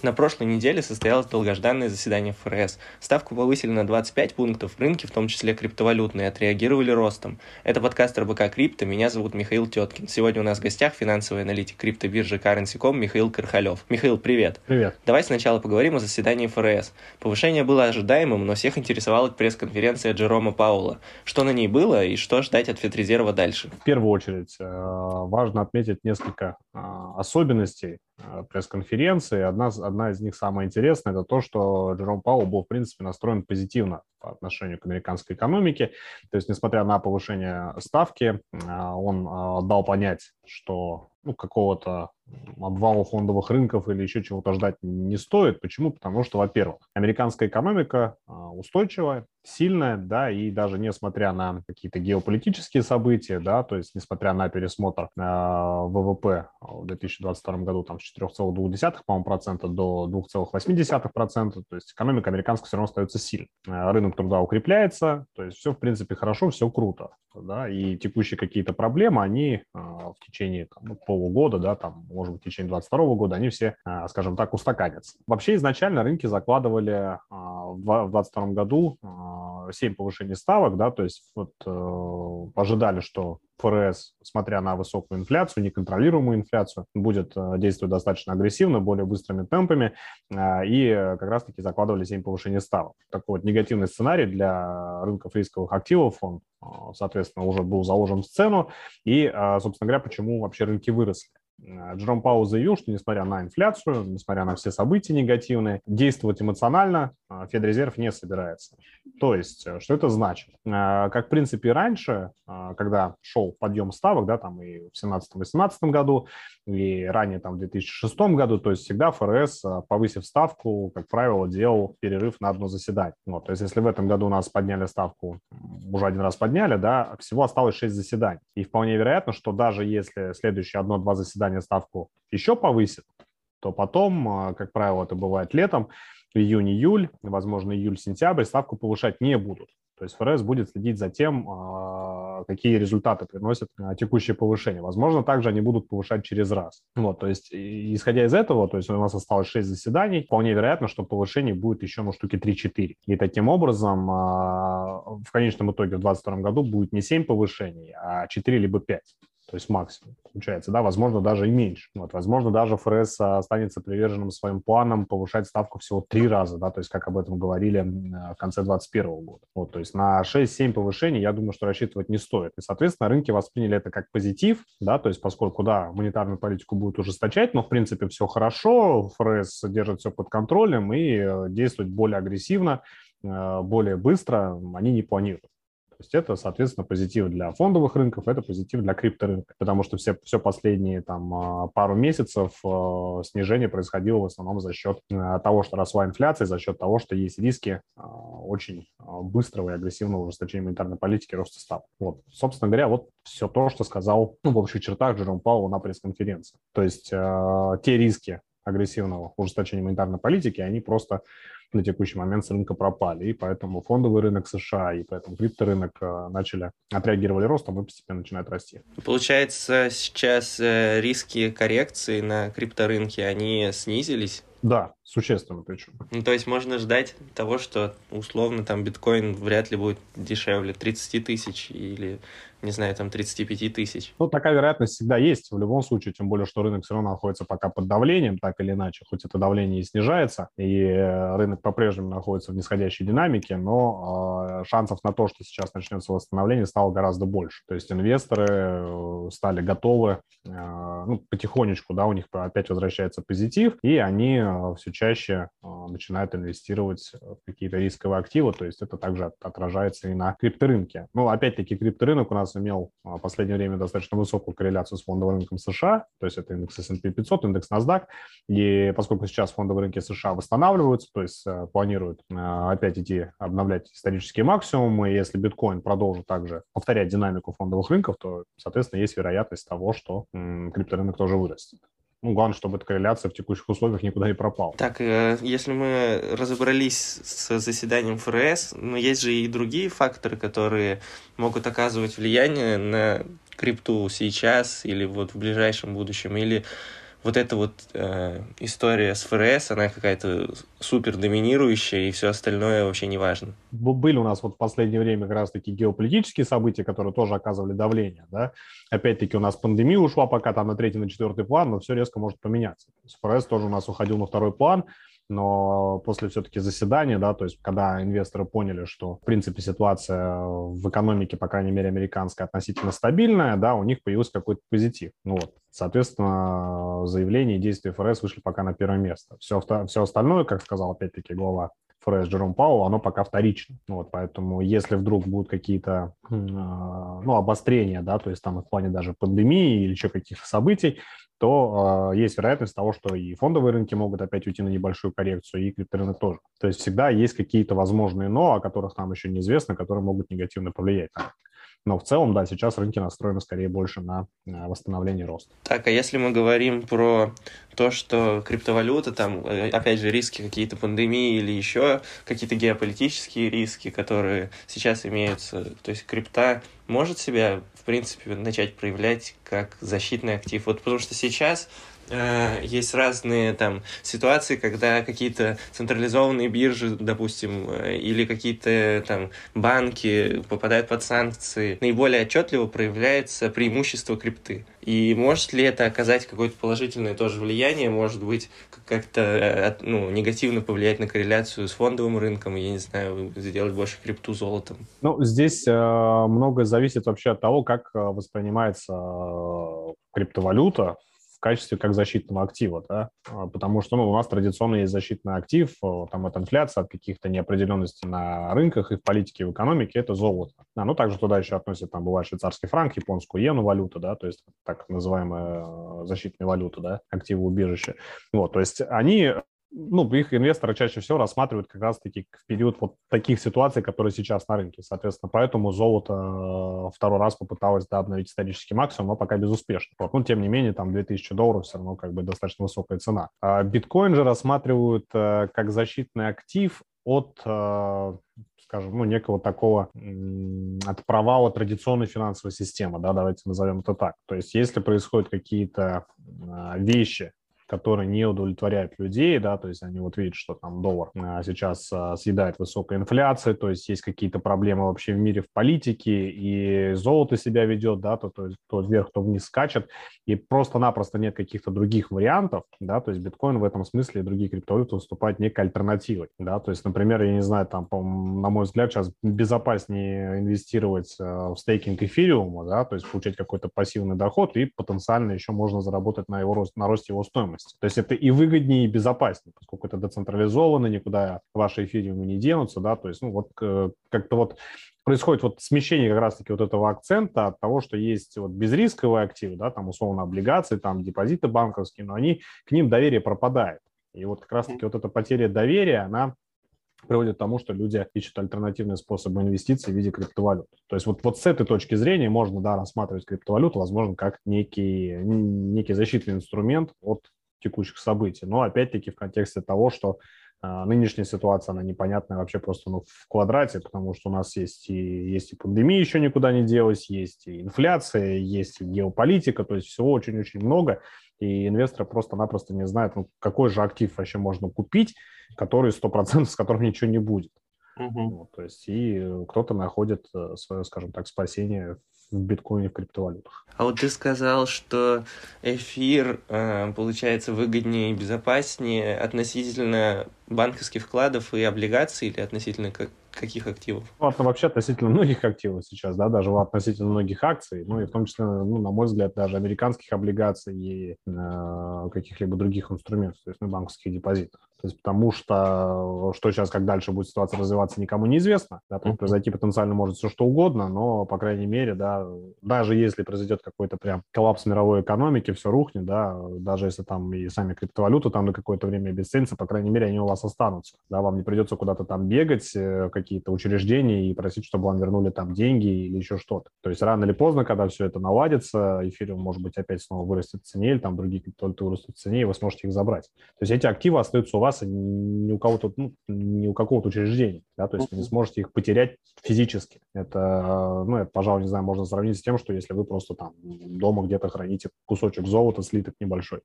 На прошлой неделе состоялось долгожданное заседание ФРС. Ставку повысили на 25 пунктов, рынки, в том числе криптовалютные, отреагировали ростом. Это подкаст РБК Крипто, меня зовут Михаил Теткин. Сегодня у нас в гостях финансовый аналитик криптобиржи Currency.com Михаил Кархалев. Михаил, привет. Привет. Давай сначала поговорим о заседании ФРС. Повышение было ожидаемым, но всех интересовала пресс-конференция Джерома Паула. Что на ней было и что ждать от Федрезерва дальше? В первую очередь э, важно отметить несколько э, особенностей пресс-конференции. Одна, одна из них самая интересная, это то, что Джером Пауэлл был, в принципе, настроен позитивно по отношению к американской экономике. То есть, несмотря на повышение ставки, э, он э, дал понять, что ну, какого-то обвала фондовых рынков или еще чего-то ждать не стоит. Почему? Потому что, во-первых, американская экономика устойчивая, сильная, да, и даже несмотря на какие-то геополитические события, да, то есть несмотря на пересмотр э, ВВП в 2022 году там с 4,2, по-моему, процента до 2,8 процента, то есть экономика американская все равно остается сильной. Э, рынок труда укрепляется, то есть все, в принципе, хорошо, все круто, да, и текущие какие-то проблемы, они э, в течение там, ну, полугода, да, там, может быть, в течение 2022 года, они все, э, скажем так, устаканятся. Вообще изначально рынки закладывали э, в 2022 году 7 повышений ставок, да, то есть вот э, ожидали, что ФРС, смотря на высокую инфляцию, неконтролируемую инфляцию, будет э, действовать достаточно агрессивно, более быстрыми темпами, и как раз-таки закладывали 7 повышений ставок. Такой вот негативный сценарий для рынков рисковых активов, он, э, соответственно, уже был заложен в сцену, и, собственно говоря, почему вообще рынки выросли. Э, Джером Пау заявил, что несмотря на инфляцию, несмотря на все события негативные, действовать эмоционально э, Федрезерв не собирается. То есть, э, что это значит? Как, в принципе, раньше, когда шел подъем ставок, да, там и в 2017-2018 году, и ранее там в 2006 году, то есть всегда ФРС, повысив ставку, как правило, делал перерыв на одно заседание. Вот, то есть, если в этом году у нас подняли ставку, уже один раз подняли, да, всего осталось 6 заседаний. И вполне вероятно, что даже если следующие одно-два заседания ожидания ставку еще повысит, то потом, а, как правило, это бывает летом, июнь-июль, возможно, июль-сентябрь, ставку повышать не будут. То есть ФРС будет следить за тем, а, какие результаты приносят а, текущее повышение. Возможно, также они будут повышать через раз. Вот, то есть, исходя из этого, то есть у нас осталось 6 заседаний, вполне вероятно, что повышение будет еще, ну, штуки 3-4. И таким образом, в конечном итоге в 2022 году будет не 7 повышений, а 4 либо 5 то есть максимум, получается, да, возможно, даже и меньше. Вот, возможно, даже ФРС останется приверженным своим планам повышать ставку всего три раза, да, то есть как об этом говорили в конце 2021 года. Вот, то есть на 6-7 повышений, я думаю, что рассчитывать не стоит. И, соответственно, рынки восприняли это как позитив, да, то есть поскольку, да, монетарную политику будут ужесточать, но, в принципе, все хорошо, ФРС держит все под контролем и э, действует более агрессивно, э, более быстро они не планируют. То есть это, соответственно, позитив для фондовых рынков, это позитив для крипторынка, потому что все, все последние там а, пару месяцев а, снижение происходило в основном за счет а, того, что росла инфляция, за счет того, что есть риски очень быстрого и агрессивного ужесточения монетарной политики роста ставок. Вот, собственно говоря, вот все то, что сказал ну, в общих чертах Джером Пауэлл на пресс-конференции. То есть те риски агрессивного ужесточения монетарной политики, они просто на текущий момент с рынка пропали. И поэтому фондовый рынок США и поэтому крипторынок э, начали, отреагировали ростом и постепенно начинают расти. Получается, сейчас э, риски коррекции на крипторынке, они снизились? Да, существенно причем. Ну, то есть можно ждать того, что условно там биткоин вряд ли будет дешевле 30 тысяч или не знаю, там 35 тысяч. Ну, такая вероятность всегда есть в любом случае, тем более, что рынок все равно находится пока под давлением, так или иначе, хоть это давление и снижается, и э, рынок по-прежнему находится в нисходящей динамике, но э, шансов на то, что сейчас начнется восстановление, стало гораздо больше. То есть инвесторы э, стали готовы, э, ну, потихонечку, да, у них опять возвращается позитив, и они э, все чаще начинают инвестировать в какие-то рисковые активы, то есть это также отражается и на крипторынке. Ну, опять-таки, крипторынок у нас имел а, в последнее время достаточно высокую корреляцию с фондовым рынком США, то есть это индекс S&P 500, индекс NASDAQ, и поскольку сейчас фондовые рынки США восстанавливаются, то есть э, планируют э, опять идти обновлять исторические максимумы, и если биткоин продолжит также повторять динамику фондовых рынков, то, соответственно, есть вероятность того, что крипторынок тоже вырастет. Ну, главное, чтобы эта корреляция в текущих условиях никуда не пропала. Так, э, если мы разобрались с заседанием ФРС, но есть же и другие факторы, которые могут оказывать влияние на крипту сейчас или вот в ближайшем будущем, или вот эта вот э, история с ФРС, она какая-то супер доминирующая, и все остальное вообще не важно. Были у нас вот в последнее время как раз-таки геополитические события, которые тоже оказывали давление, да. Опять-таки у нас пандемия ушла пока там на третий, на четвертый план, но все резко может поменяться. ФРС тоже у нас уходил на второй план, но после все-таки заседания, да, то есть когда инвесторы поняли, что, в принципе, ситуация в экономике, по крайней мере, американская, относительно стабильная, да, у них появился какой-то позитив. Ну вот, соответственно, заявления и действия ФРС вышли пока на первое место. Все, все остальное, как сказал опять-таки глава ФРС Джером Пауэлл, оно пока вторично. Вот, поэтому если вдруг будут какие-то а, ну, обострения, да, то есть там в плане даже пандемии или еще каких-то событий, то э, есть вероятность того, что и фондовые рынки могут опять уйти на небольшую коррекцию, и крипторынок тоже. То есть всегда есть какие-то возможные «но», о которых нам еще неизвестно, которые могут негативно повлиять но в целом, да, сейчас рынки настроены скорее больше на восстановление роста. Так, а если мы говорим про то, что криптовалюта, там, э, опять же, риски какие-то пандемии или еще какие-то геополитические риски, которые сейчас имеются, то есть крипта может себя, в принципе, начать проявлять как защитный актив. Вот потому что сейчас э, есть разные там ситуации, когда какие-то централизованные биржи, допустим, э, или какие-то там банки попадают под санкции, наиболее отчетливо проявляется преимущество крипты. И может ли это оказать какое-то положительное тоже влияние, может быть, как-то э, ну, негативно повлиять на корреляцию с фондовым рынком, я не знаю, сделать больше крипту золотом? Ну, здесь э, многое зависит вообще от того, как э, воспринимается э, криптовалюта в качестве как защитного актива, да, а, потому что ну, у нас традиционно есть защитный актив, э, там от инфляции, от каких-то неопределенностей на рынках и в политике, и в экономике, это золото. Да, ну, также туда еще относят, там, бывает швейцарский франк, японскую иену валюту, да, то есть так называемая э, защитная валюта, да, активы убежища. Вот, то есть они ну, их инвесторы чаще всего рассматривают как раз-таки в период вот таких ситуаций, которые сейчас на рынке. Соответственно, поэтому золото э, второй раз попыталось да, обновить исторический максимум, но пока безуспешно. Вот. Но, тем не менее, там 2000 долларов все равно как бы достаточно высокая цена. А биткоин же рассматривают э, как защитный актив от э, скажем, ну, некого такого от провала традиционной финансовой системы, да, давайте назовем это так. То есть, если происходят какие-то вещи, которые не удовлетворяют людей, да, то есть они вот видят, что там доллар а, сейчас а, съедает высокая инфляция, то есть есть какие-то проблемы вообще в мире в политике, и золото себя ведет, да, то, то есть то вверх, то вниз скачет, и просто-напросто нет каких-то других вариантов, да, то есть биткоин в этом смысле и другие криптовалюты выступают некой альтернативой, да, то есть, например, я не знаю, там, на мой взгляд, сейчас безопаснее инвестировать а, в стейкинг эфириума, да, то есть получать какой-то пассивный доход, и потенциально еще можно заработать на его рост, на росте его стоимости стоимости. То есть это и выгоднее, и безопаснее, поскольку это децентрализовано, никуда ваши эфириумы не денутся, да, то есть, ну, вот э, как-то вот происходит вот смещение как раз-таки вот этого акцента от того, что есть вот безрисковые активы, да, там условно облигации, там депозиты банковские, но они, к ним доверие пропадает. И вот как раз-таки вот эта потеря доверия, она приводит к тому, что люди ищут альтернативные способы инвестиций в виде криптовалют. То есть вот, вот с этой точки зрения можно да, рассматривать криптовалюту, возможно, как некий, некий защитный инструмент от текущих событий. Но опять-таки в контексте того, что а, нынешняя ситуация, она непонятная вообще просто ну, в квадрате, потому что у нас есть и, есть и пандемия еще никуда не делась, есть и инфляция, есть и геополитика, то есть всего очень-очень много, и инвесторы просто-напросто не знают, ну, какой же актив вообще можно купить, который 100% с которым ничего не будет. Угу. Вот, то есть и кто-то находит э, свое, скажем так, спасение в биткоине, в криптовалютах. А вот ты сказал, что эфир э, получается выгоднее и безопаснее относительно банковских вкладов и облигаций или относительно как, каких активов? Ну, вообще относительно многих активов сейчас, да, даже относительно многих акций, ну и в том числе, ну, на мой взгляд, даже американских облигаций и э, каких-либо других инструментов, то есть ну, банковских депозитов. То есть потому что что сейчас, как дальше будет ситуация развиваться, никому неизвестно. Да, произойти потенциально может все что угодно, но, по крайней мере, да, даже если произойдет какой-то прям коллапс мировой экономики, все рухнет, да, даже если там и сами криптовалюты там на какое-то время обесценятся, по крайней мере, они у вас останутся. Да, вам не придется куда-то там бегать, э, какие-то учреждения и просить, чтобы вам вернули там деньги или еще что-то. То есть рано или поздно, когда все это наладится, эфириум, может быть, опять снова вырастет в цене, или там другие криптовалюты вырастут в цене, и вы сможете их забрать. То есть эти активы остаются у вас вас, ни у кого-то, ну, ни у какого-то учреждения, да, то есть вы не сможете их потерять физически. Это, ну, это, пожалуй, не знаю, можно сравнить с тем, что если вы просто там дома где-то храните кусочек золота, слиток небольшой.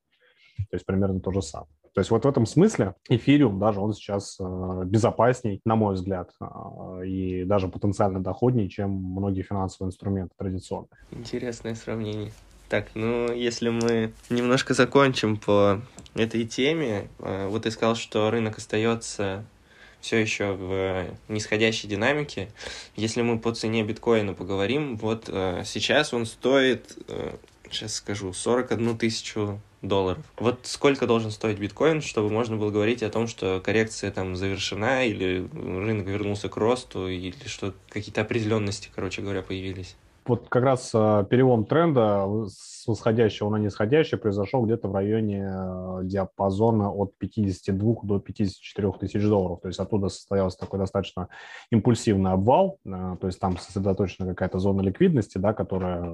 то есть примерно то же самое. То есть вот в этом смысле эфириум даже он сейчас э, безопасней, на мой взгляд, э, и даже потенциально доходнее, чем многие финансовые инструменты традиционные. Интересное сравнение. Так, ну, если мы немножко закончим по этой теме, э, вот ты сказал, что рынок остается все еще в нисходящей динамике. Если мы по цене биткоина поговорим, вот сейчас он стоит, сейчас скажу, 41 тысячу долларов. Вот сколько должен стоить биткоин, чтобы можно было говорить о том, что коррекция там завершена, или рынок вернулся к росту, или что какие-то определенности, короче говоря, появились? Вот как раз э, перелом тренда с восходящего на нисходящий произошел где-то в районе э, диапазона от 52 до 54 тысяч долларов. То есть оттуда состоялся такой достаточно импульсивный обвал. Э, то есть там сосредоточена какая-то зона ликвидности, да, которая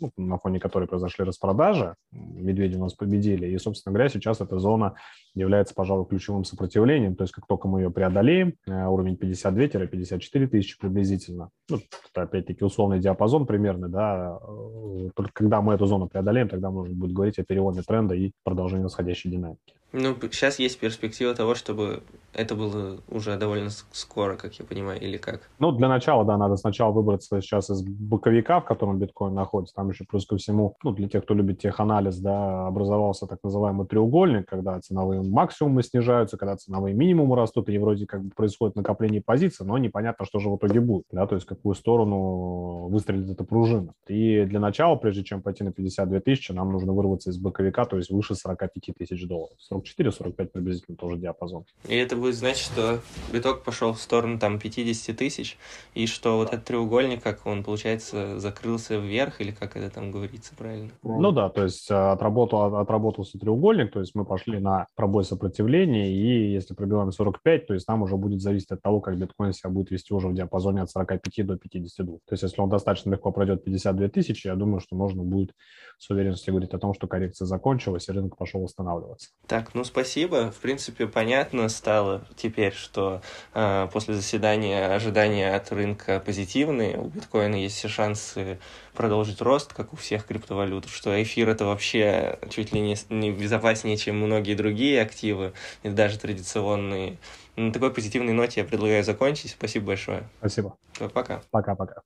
ну, на фоне которой произошли распродажи, медведи у нас победили, и, собственно говоря, сейчас эта зона является, пожалуй, ключевым сопротивлением, то есть как только мы ее преодолеем, э, уровень 52-54 тысячи приблизительно, ну, это опять-таки условный диапазон примерно, да, э, только когда мы эту зону преодолеем, тогда можно будет говорить о переломе тренда и продолжении восходящей динамики. Ну, сейчас есть перспектива того, чтобы это было уже довольно скоро, как я понимаю, или как? Ну, для начала, да, надо сначала выбраться сейчас из боковика, в котором биткоин находится. Там еще плюс ко всему, ну, для тех, кто любит теханализ, да, образовался так называемый треугольник, когда ценовые максимумы снижаются, когда ценовые минимумы растут, и вроде как бы происходит накопление позиций, но непонятно, что же в итоге будет, да, то есть какую сторону выстрелит эта пружина. И для начала, прежде чем пойти на 52 тысячи, нам нужно вырваться из боковика, то есть выше 45 тысяч долларов. 44-45 приблизительно тоже диапазон. И это будет значит, что биток пошел в сторону там 50 тысяч, и что вот этот треугольник, как он, получается, закрылся вверх, или как это там говорится правильно? Ну да, то есть э, отработал, отработался треугольник, то есть мы пошли на пробой сопротивления, и если пробиваем 45, то есть нам уже будет зависеть от того, как биткоин себя будет вести уже в диапазоне от 45 до 52. То есть если он достаточно легко пройдет 52 тысячи, я думаю, что можно будет с уверенностью говорить о том, что коррекция закончилась, и рынок пошел восстанавливаться. Так, ну спасибо. В принципе, понятно стало теперь, что э, после заседания ожидания от рынка позитивные, у биткоина есть все шансы продолжить рост, как у всех криптовалют, что эфир это вообще чуть ли не, не безопаснее, чем многие другие активы, и даже традиционные. На такой позитивной ноте я предлагаю закончить. Спасибо большое. Спасибо. Пока. Пока-пока.